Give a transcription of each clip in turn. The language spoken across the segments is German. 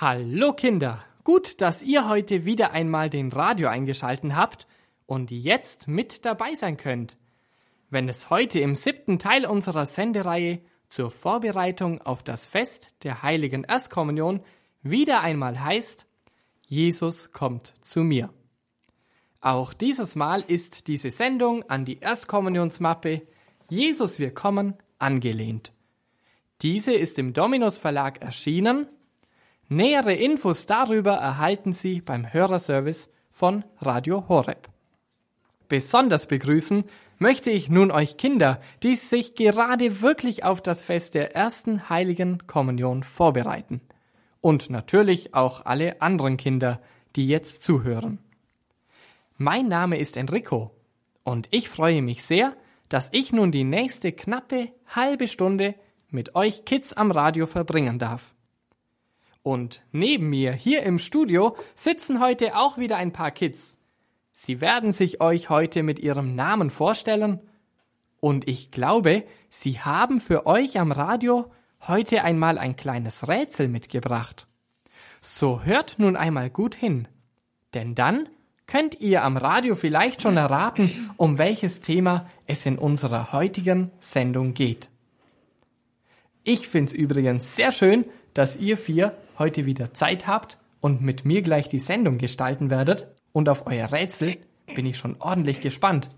Hallo Kinder, gut, dass ihr heute wieder einmal den Radio eingeschalten habt und jetzt mit dabei sein könnt, wenn es heute im siebten Teil unserer Sendereihe zur Vorbereitung auf das Fest der heiligen Erstkommunion wieder einmal heißt, Jesus kommt zu mir. Auch dieses Mal ist diese Sendung an die Erstkommunionsmappe Jesus wir kommen angelehnt. Diese ist im Dominus Verlag erschienen Nähere Infos darüber erhalten Sie beim Hörerservice von Radio Horeb. Besonders begrüßen möchte ich nun euch Kinder, die sich gerade wirklich auf das Fest der ersten heiligen Kommunion vorbereiten. Und natürlich auch alle anderen Kinder, die jetzt zuhören. Mein Name ist Enrico und ich freue mich sehr, dass ich nun die nächste knappe halbe Stunde mit euch Kids am Radio verbringen darf. Und neben mir hier im Studio sitzen heute auch wieder ein paar Kids. Sie werden sich euch heute mit ihrem Namen vorstellen. Und ich glaube, sie haben für euch am Radio heute einmal ein kleines Rätsel mitgebracht. So hört nun einmal gut hin. Denn dann könnt ihr am Radio vielleicht schon erraten, um welches Thema es in unserer heutigen Sendung geht. Ich find's übrigens sehr schön, dass ihr vier heute wieder Zeit habt und mit mir gleich die Sendung gestalten werdet. Und auf euer Rätsel bin ich schon ordentlich gespannt.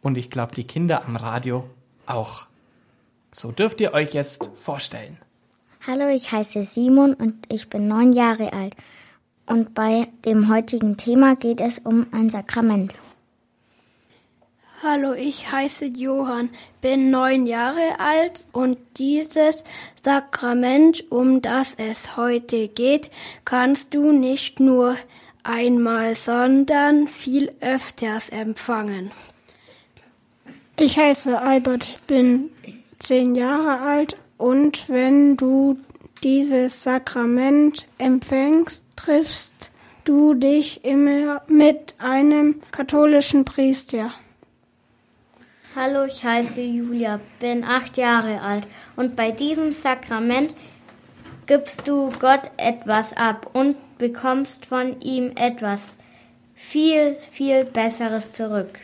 Und ich glaube, die Kinder am Radio auch. So dürft ihr euch jetzt vorstellen. Hallo, ich heiße Simon und ich bin neun Jahre alt. Und bei dem heutigen Thema geht es um ein Sakrament. Hallo, ich heiße Johann, bin neun Jahre alt und dieses Sakrament, um das es heute geht, kannst du nicht nur einmal, sondern viel öfters empfangen. Ich heiße Albert, bin zehn Jahre alt und wenn du dieses Sakrament empfängst, triffst du dich immer mit einem katholischen Priester. Hallo, ich heiße Julia, bin acht Jahre alt und bei diesem Sakrament gibst du Gott etwas ab und bekommst von ihm etwas viel, viel Besseres zurück.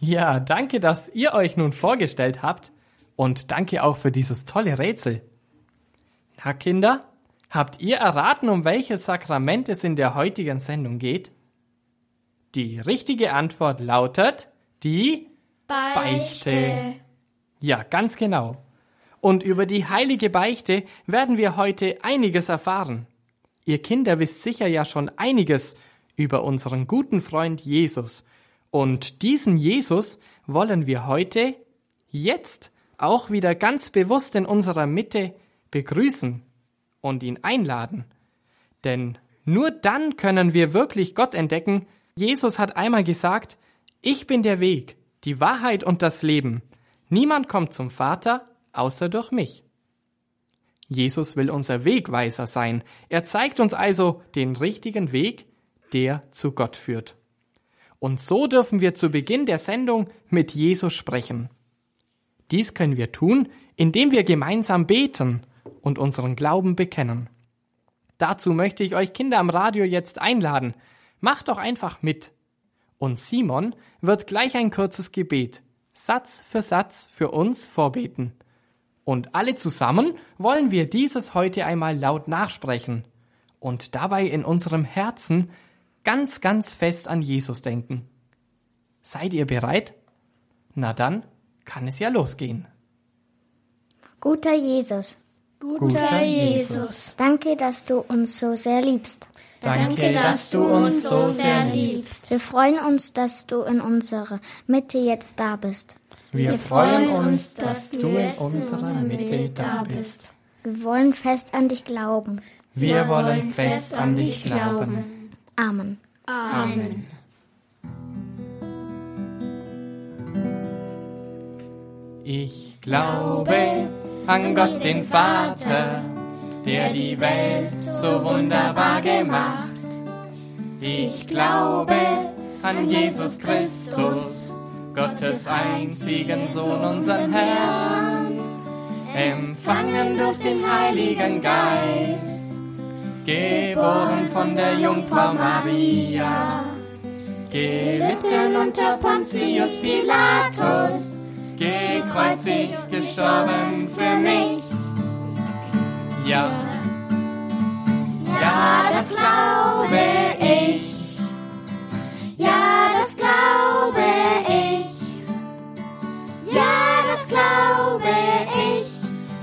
Ja, danke, dass ihr euch nun vorgestellt habt und danke auch für dieses tolle Rätsel. Na, Kinder, habt ihr erraten, um welches Sakrament es in der heutigen Sendung geht? Die richtige Antwort lautet die Beichte. Beichte. Ja, ganz genau. Und über die heilige Beichte werden wir heute einiges erfahren. Ihr Kinder wisst sicher ja schon einiges über unseren guten Freund Jesus. Und diesen Jesus wollen wir heute, jetzt, auch wieder ganz bewusst in unserer Mitte begrüßen und ihn einladen. Denn nur dann können wir wirklich Gott entdecken. Jesus hat einmal gesagt, ich bin der Weg, die Wahrheit und das Leben. Niemand kommt zum Vater außer durch mich. Jesus will unser Wegweiser sein. Er zeigt uns also den richtigen Weg, der zu Gott führt. Und so dürfen wir zu Beginn der Sendung mit Jesus sprechen. Dies können wir tun, indem wir gemeinsam beten und unseren Glauben bekennen. Dazu möchte ich euch Kinder am Radio jetzt einladen. Macht doch einfach mit. Und Simon wird gleich ein kurzes Gebet, Satz für Satz, für uns vorbeten. Und alle zusammen wollen wir dieses heute einmal laut nachsprechen und dabei in unserem Herzen ganz, ganz fest an Jesus denken. Seid ihr bereit? Na dann kann es ja losgehen. Guter Jesus. Guter Jesus. Danke, dass du uns so sehr liebst. Danke, dass du uns so sehr liebst. Wir freuen uns, dass du in unserer Mitte jetzt da bist. Wir freuen uns, dass du in unserer Mitte da bist. Wir wollen fest an dich glauben. Wir wollen fest an dich glauben. Amen. Amen. Ich glaube an Gott den Vater der die Welt so wunderbar gemacht. Ich glaube an Jesus Christus, Gottes einzigen Sohn, unseren Herrn, empfangen durch den Heiligen Geist, geboren von der Jungfrau Maria, gelitten unter Pontius Pilatus, gekreuzigt, gestorben für mich. Ja, ja, das glaube ich. Ja, das glaube ich. Ja, das glaube ich.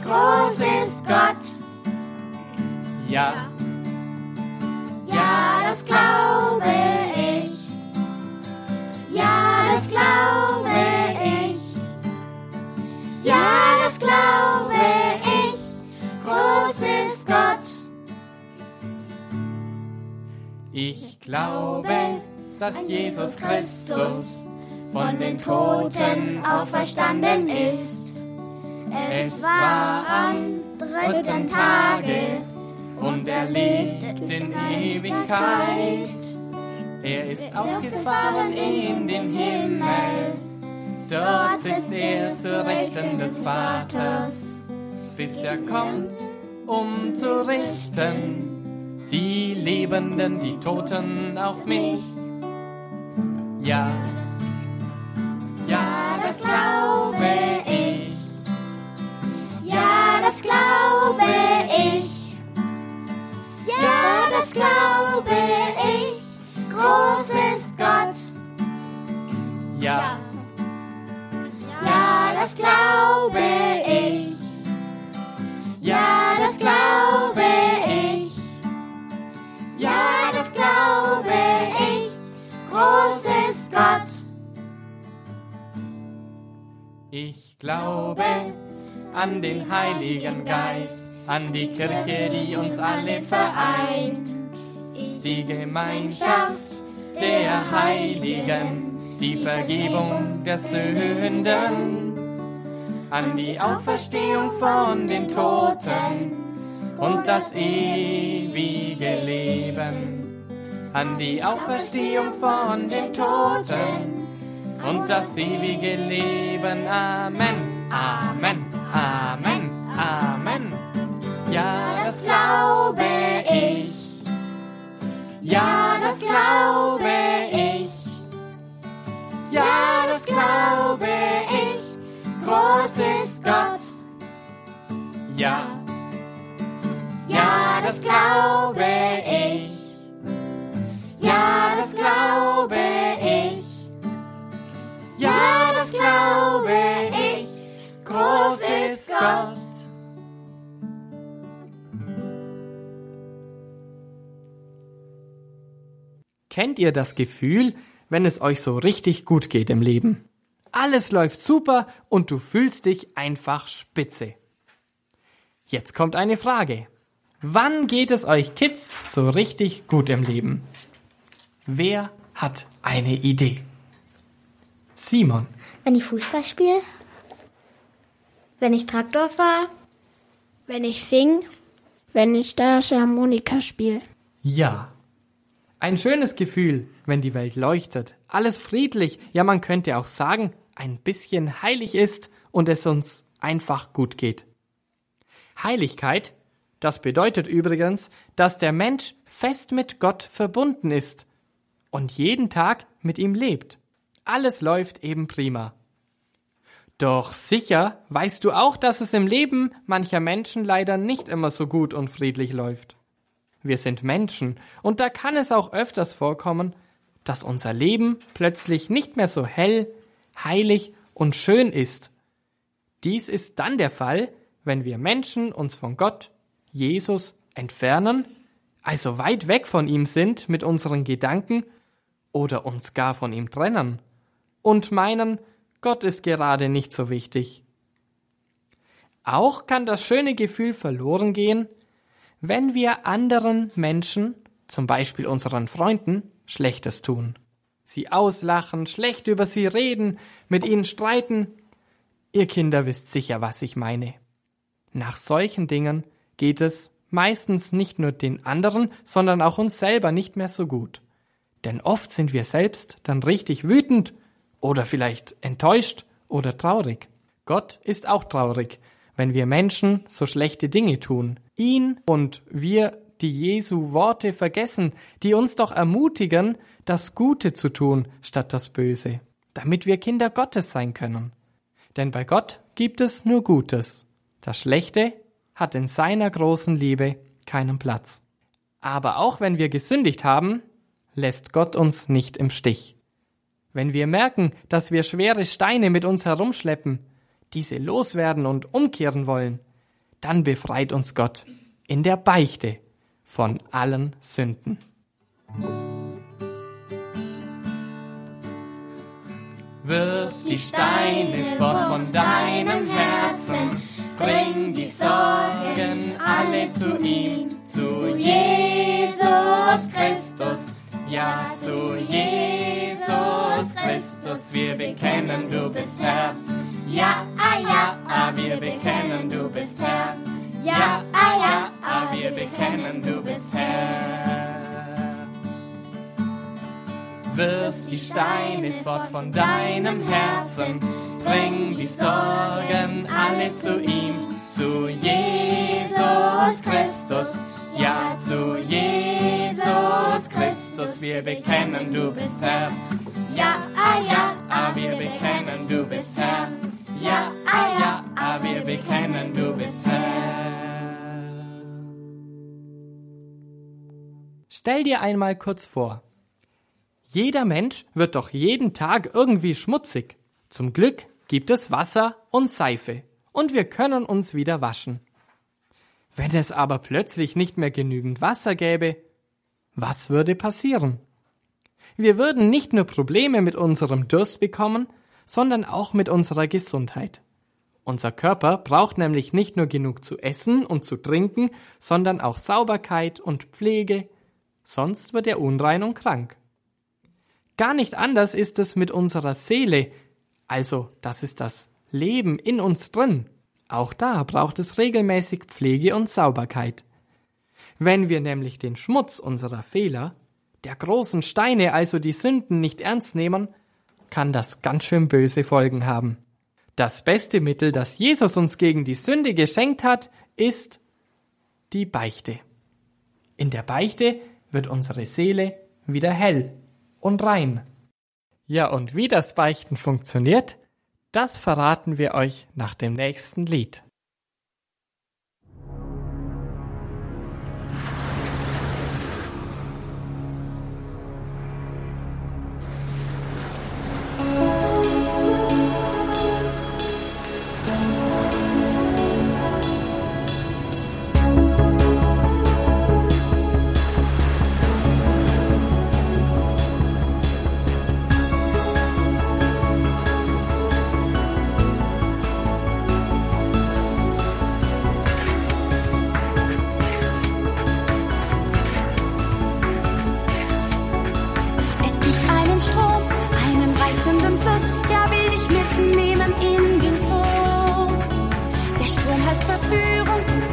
Groß ist Gott. Ja. Ja, das glaube ich. Ja, das glaube ich. Ja, das glaube ich. Ich glaube, dass Jesus Christus von den Toten auferstanden ist. Es war am dritten Tage und er lebt in Ewigkeit. Er ist aufgefahren in den Himmel, dort sitzt er zu Rechten des Vaters, bis er kommt, um zu richten, die Lebenden, die Toten, auch mich. Ja, ja, das glaube ich. Ja, das glaube ich. Ja, das glaube ich. Groß ist Gott. Ja. Ja, das glaube ich. Glaube an den Heiligen Geist, an die Kirche, die uns alle vereint, die Gemeinschaft der Heiligen, die Vergebung der Sünden, an die Auferstehung von den Toten und das ewige Leben, an die Auferstehung von den Toten und das ewige Leben. Amen, Amen, Amen. Kennt ihr das Gefühl, wenn es euch so richtig gut geht im Leben? Alles läuft super und du fühlst dich einfach spitze. Jetzt kommt eine Frage. Wann geht es euch Kids so richtig gut im Leben? Wer hat eine Idee? Simon. Wenn ich Fußball spiele, Wenn ich Traktor fahre, Wenn ich sing, Wenn ich Steirische Harmonika spiele. Ja. Ein schönes Gefühl, wenn die Welt leuchtet, alles friedlich, ja man könnte auch sagen, ein bisschen heilig ist und es uns einfach gut geht. Heiligkeit, das bedeutet übrigens, dass der Mensch fest mit Gott verbunden ist und jeden Tag mit ihm lebt. Alles läuft eben prima. Doch sicher weißt du auch, dass es im Leben mancher Menschen leider nicht immer so gut und friedlich läuft. Wir sind Menschen und da kann es auch öfters vorkommen, dass unser Leben plötzlich nicht mehr so hell, heilig und schön ist. Dies ist dann der Fall, wenn wir Menschen uns von Gott, Jesus, entfernen, also weit weg von ihm sind mit unseren Gedanken oder uns gar von ihm trennen und meinen, Gott ist gerade nicht so wichtig. Auch kann das schöne Gefühl verloren gehen, wenn wir anderen Menschen, zum Beispiel unseren Freunden, Schlechtes tun. Sie auslachen, schlecht über sie reden, mit ihnen streiten. Ihr Kinder wisst sicher, was ich meine. Nach solchen Dingen geht es meistens nicht nur den anderen, sondern auch uns selber nicht mehr so gut. Denn oft sind wir selbst dann richtig wütend oder vielleicht enttäuscht oder traurig. Gott ist auch traurig, wenn wir Menschen so schlechte Dinge tun. Ihn und wir die Jesu Worte vergessen, die uns doch ermutigen, das Gute zu tun statt das Böse, damit wir Kinder Gottes sein können. Denn bei Gott gibt es nur Gutes. Das Schlechte hat in seiner großen Liebe keinen Platz. Aber auch wenn wir gesündigt haben, lässt Gott uns nicht im Stich. Wenn wir merken, dass wir schwere Steine mit uns herumschleppen, diese loswerden und umkehren wollen, dann befreit uns Gott in der Beichte von allen Sünden. Wirf die Steine fort von deinem Herzen, bring die Sorgen alle zu ihm, zu Jesus Christus, ja zu Jesus Christus, wir bekennen, du bist Herr. Ja, wir bekennen, du bist Herr. Ja, ah, ja, ah, wir bekennen, du bist Herr. Wirf die Steine fort von deinem Herzen, bring die Sorgen alle zu ihm, zu Jesus Christus. Ja, zu Jesus Christus, wir bekennen, du bist Herr. Ja, ah, ja, ah, wir bekennen, du bist Herr. Ja, ah, ja, ah, wir bekennen, du bist Herr. Stell dir einmal kurz vor. Jeder Mensch wird doch jeden Tag irgendwie schmutzig. Zum Glück gibt es Wasser und Seife und wir können uns wieder waschen. Wenn es aber plötzlich nicht mehr genügend Wasser gäbe, was würde passieren? Wir würden nicht nur Probleme mit unserem Durst bekommen, sondern auch mit unserer Gesundheit. Unser Körper braucht nämlich nicht nur genug zu essen und zu trinken, sondern auch Sauberkeit und Pflege, sonst wird er unrein und krank. Gar nicht anders ist es mit unserer Seele, also das ist das Leben in uns drin. Auch da braucht es regelmäßig Pflege und Sauberkeit. Wenn wir nämlich den Schmutz unserer Fehler, der großen Steine, also die Sünden, nicht ernst nehmen, kann das ganz schön böse Folgen haben. Das beste Mittel, das Jesus uns gegen die Sünde geschenkt hat, ist die Beichte. In der Beichte wird unsere Seele wieder hell und rein. Ja, und wie das Beichten funktioniert, das verraten wir euch nach dem nächsten Lied.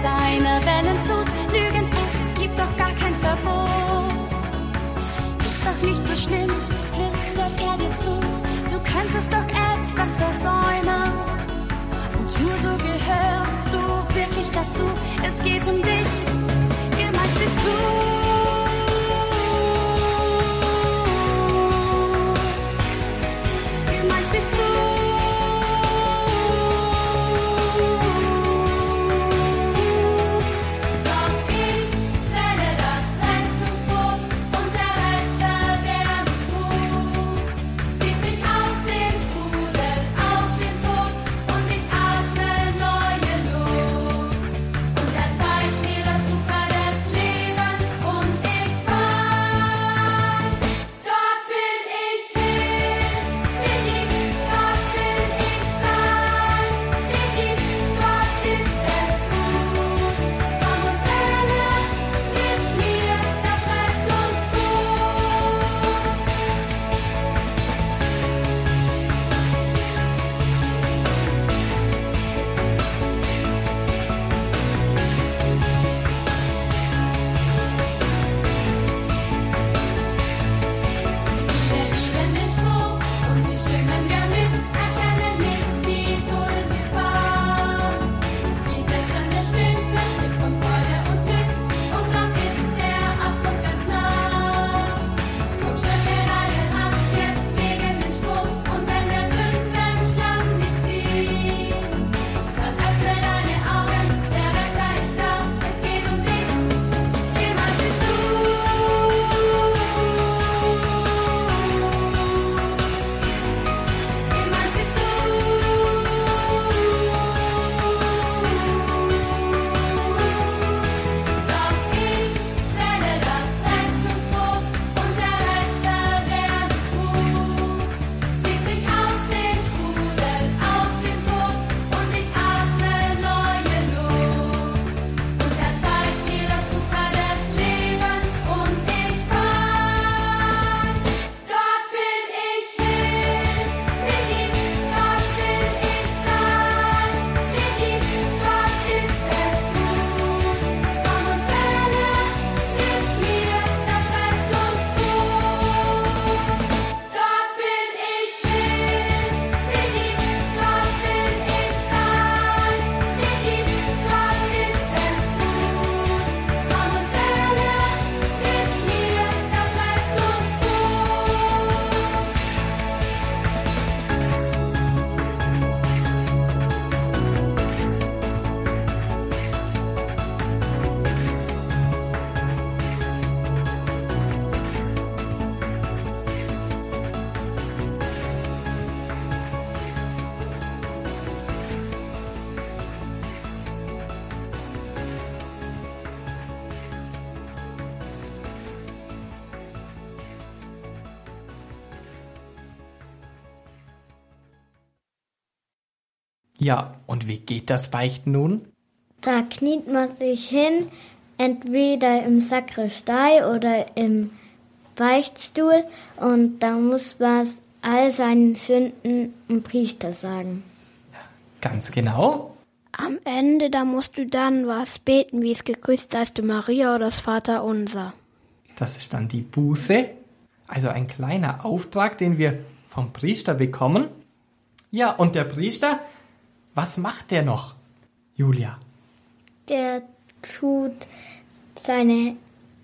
Seine Wellenflut lügen, es gibt doch gar kein Verbot. Ist doch nicht so schlimm, flüstert er dir zu, du könntest doch etwas versäumen. Und nur so gehörst du wirklich dazu, es geht um dich, gemeint bist du. Ja, und wie geht das Beichten nun? Da kniet man sich hin, entweder im Sakristei oder im Beichtstuhl und da muss man all seinen Sünden dem Priester sagen. Ganz genau. Am Ende, da musst du dann was beten, wie es gegrüßt seist du Maria oder das Vater unser. Das ist dann die Buße, also ein kleiner Auftrag, den wir vom Priester bekommen. Ja, und der Priester, was macht der noch, Julia? Der tut seine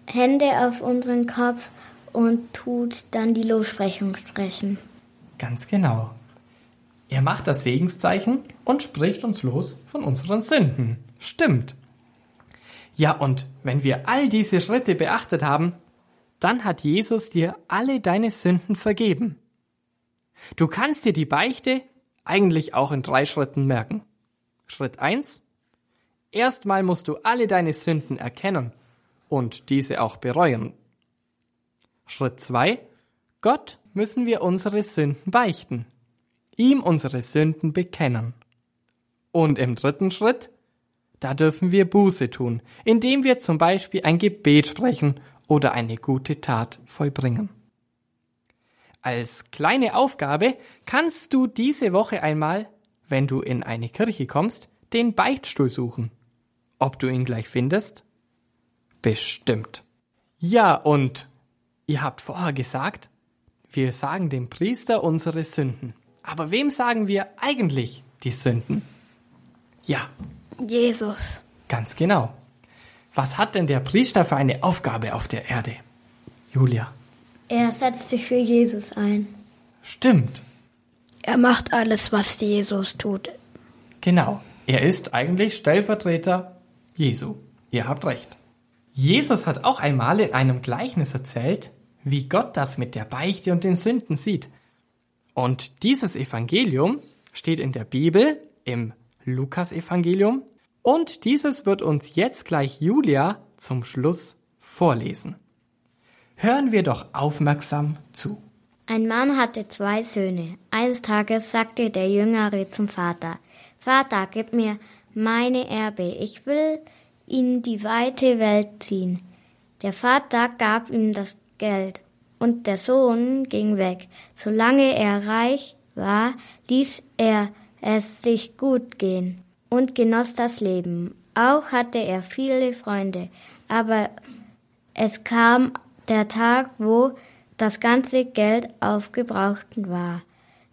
Hände auf unseren Kopf und tut dann die Lossprechung sprechen. Ganz genau. Er macht das Segenszeichen und spricht uns los von unseren Sünden. Stimmt. Ja, und wenn wir all diese Schritte beachtet haben, dann hat Jesus dir alle deine Sünden vergeben. Du kannst dir die Beichte eigentlich auch in drei Schritten merken. Schritt eins: Erstmal musst du alle deine Sünden erkennen und diese auch bereuen. Schritt zwei: Gott müssen wir unsere Sünden beichten, ihm unsere Sünden bekennen. Und im dritten Schritt, da dürfen wir Buße tun, indem wir zum Beispiel ein Gebet sprechen oder eine gute Tat vollbringen. Als kleine Aufgabe kannst du diese Woche einmal, wenn du in eine Kirche kommst, den Beichtstuhl suchen. Ob du ihn gleich findest? Bestimmt. Ja, und ihr habt vorher gesagt, wir sagen dem Priester unsere Sünden. Aber wem sagen wir eigentlich die Sünden? Ja, Jesus. ganz genau. Was hat denn der Priester für eine Aufgabe auf der Erde? Julia. Er setzt sich für Jesus ein. Stimmt. Er macht alles, was Jesus tut. Genau. Er ist eigentlich Stellvertreter Jesu. Ihr habt recht. Jesus hat auch einmal in einem Gleichnis erzählt, wie Gott das mit der Beichte und den Sünden sieht. Und dieses Evangelium steht in der Bibel im Lukasevangelium und dieses wird uns jetzt gleich Julia zum Schluss vorlesen. Hören wir doch aufmerksam zu. Ein Mann hatte zwei Söhne. Eines Tages sagte der Jüngere zum Vater, Vater, gib mir meine Erbe, ich will in die weite Welt ziehen. Der Vater gab ihm das Geld, und der Sohn ging weg. Solange er reich war, ließ er es sich gut gehen und genoss das Leben. Auch hatte er viele Freunde, aber es kam der Tag, wo das ganze Geld aufgebraucht war.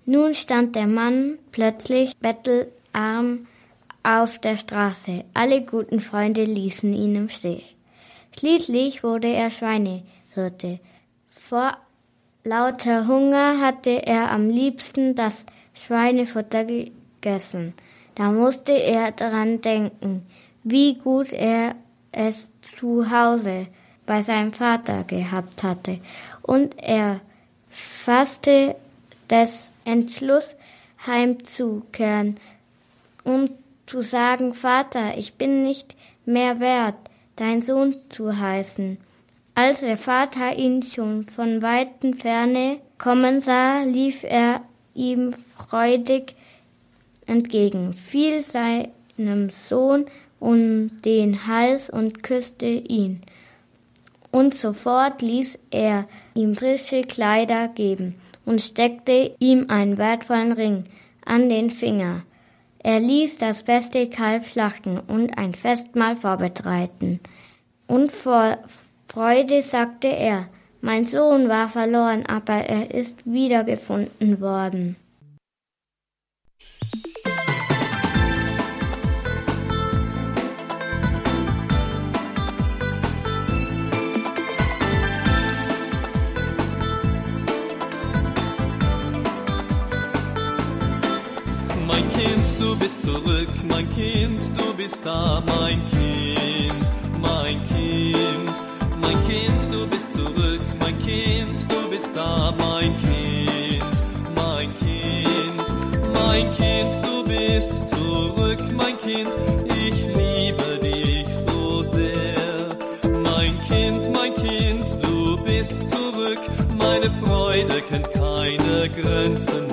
Nun stand der Mann plötzlich bettelarm auf der Straße. Alle guten Freunde ließen ihn im Stich. Schließlich wurde er Schweinehirte. Vor lauter Hunger hatte er am liebsten das Schweinefutter gegessen. Da musste er daran denken, wie gut er es zu Hause bei seinem Vater gehabt hatte. Und er fasste des Entschluss, heimzukehren, um zu sagen, Vater, ich bin nicht mehr wert, dein Sohn zu heißen. Als der Vater ihn schon von weiten Ferne kommen sah, lief er ihm freudig entgegen, fiel seinem Sohn um den Hals und küsste ihn. Und sofort ließ er ihm frische Kleider geben und steckte ihm einen wertvollen Ring an den Finger. Er ließ das beste Kalb schlachten und ein Festmahl vorbereiten. Und vor Freude sagte er, mein Sohn war verloren, aber er ist wiedergefunden worden. Zurück, mein Kind, du bist da, mein Kind, mein Kind, mein Kind, du bist zurück, mein Kind, du bist da, mein Kind, mein Kind, mein Kind, du bist zurück, mein Kind, ich liebe dich so sehr. Mein Kind, mein Kind, du bist zurück, meine Freude kennt keine Grenzen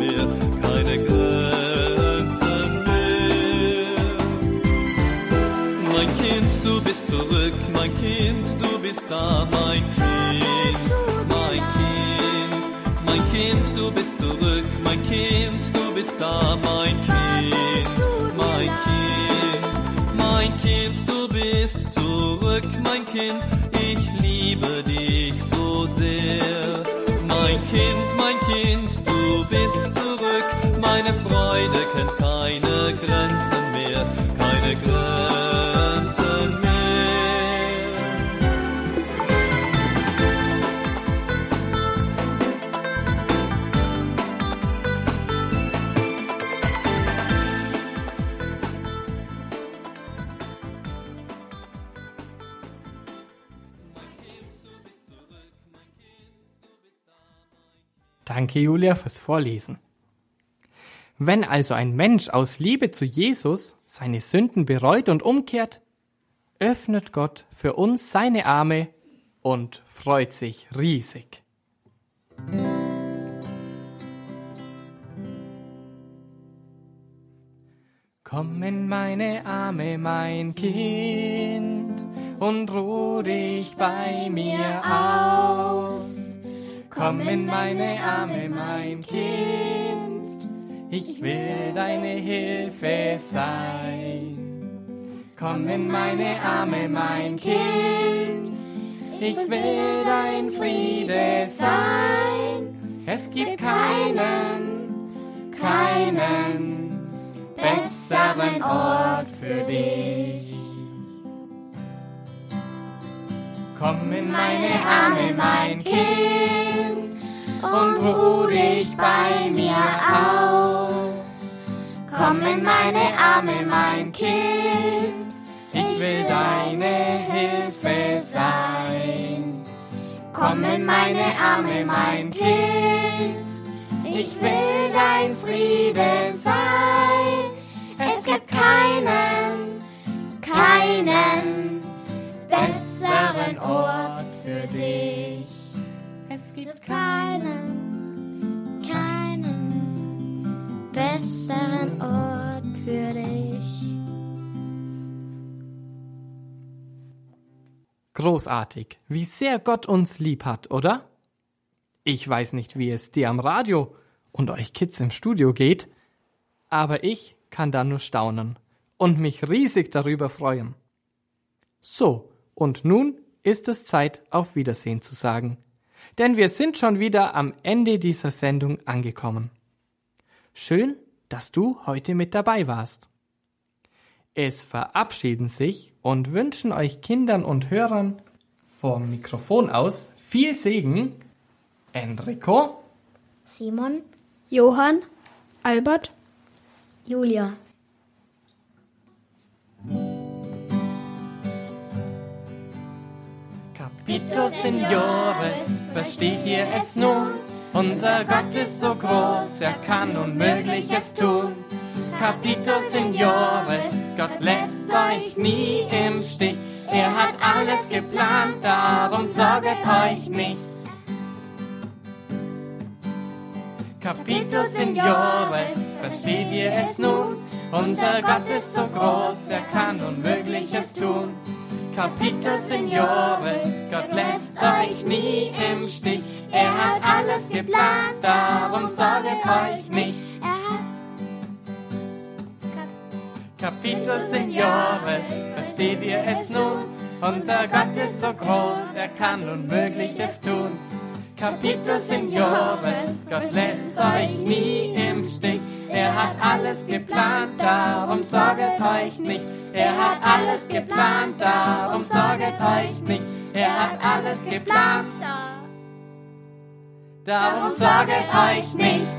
mein Kind, mein Kind, mein Kind, du bist zurück, mein Kind, du bist da, mein Kind, mein Kind, mein Kind, du bist zurück, mein Kind, ich liebe dich so sehr. Mein Kind, mein Kind, du bist zurück, meine Freude kennt keine Danke, Julia, fürs Vorlesen. Wenn also ein Mensch aus Liebe zu Jesus seine Sünden bereut und umkehrt, öffnet Gott für uns seine Arme und freut sich riesig. Komm in meine Arme, mein Kind, und ruh dich bei mir aus. Komm in meine Arme, mein Kind, ich will deine Hilfe sein. Komm in meine Arme, mein Kind, ich will dein Friede sein. Es gibt keinen, keinen besseren Ort für dich. Komm in meine Arme, mein Kind, und ruh dich bei mir aus. Komm in meine Arme, mein Kind, ich will deine Hilfe sein. Komm in meine Arme, mein Kind, ich will dein Friede sein. Es gibt keinen, keinen besseren Ort für dich. Es gibt keinen, keinen besseren Ort für dich. Großartig, wie sehr Gott uns lieb hat, oder? Ich weiß nicht, wie es dir am Radio und euch Kids im Studio geht, aber ich kann da nur staunen und mich riesig darüber freuen. So, und nun ist es Zeit, auf Wiedersehen zu sagen, denn wir sind schon wieder am Ende dieser Sendung angekommen. Schön, dass du heute mit dabei warst. Es verabschieden sich und wünschen euch Kindern und Hörern vom Mikrofon aus viel Segen Enrico, Simon, Johann, Albert, Julia. Capito Signores, versteht ihr es nun? Unser Gott ist so groß, er kann Unmögliches tun. Capito Signores, Gott lässt euch nie im Stich. Er hat alles geplant, darum sorget euch nicht. Capito Signores, versteht ihr es nun? Unser Gott ist so groß, er kann Unmögliches tun. Capito Signores, Gott lässt euch nie im Stich. Er hat alles geplant, darum sorget euch nicht. Er hat versteht ihr es nun? Unser Gott ist so groß, er kann Unmögliches tun. Capito Signores, Gott lässt euch nie im Stich. Er hat alles geplant, darum sorget euch nicht. Er hat alles geplant, darum sorget euch nicht. Er hat alles geplant, darum sorget euch nicht.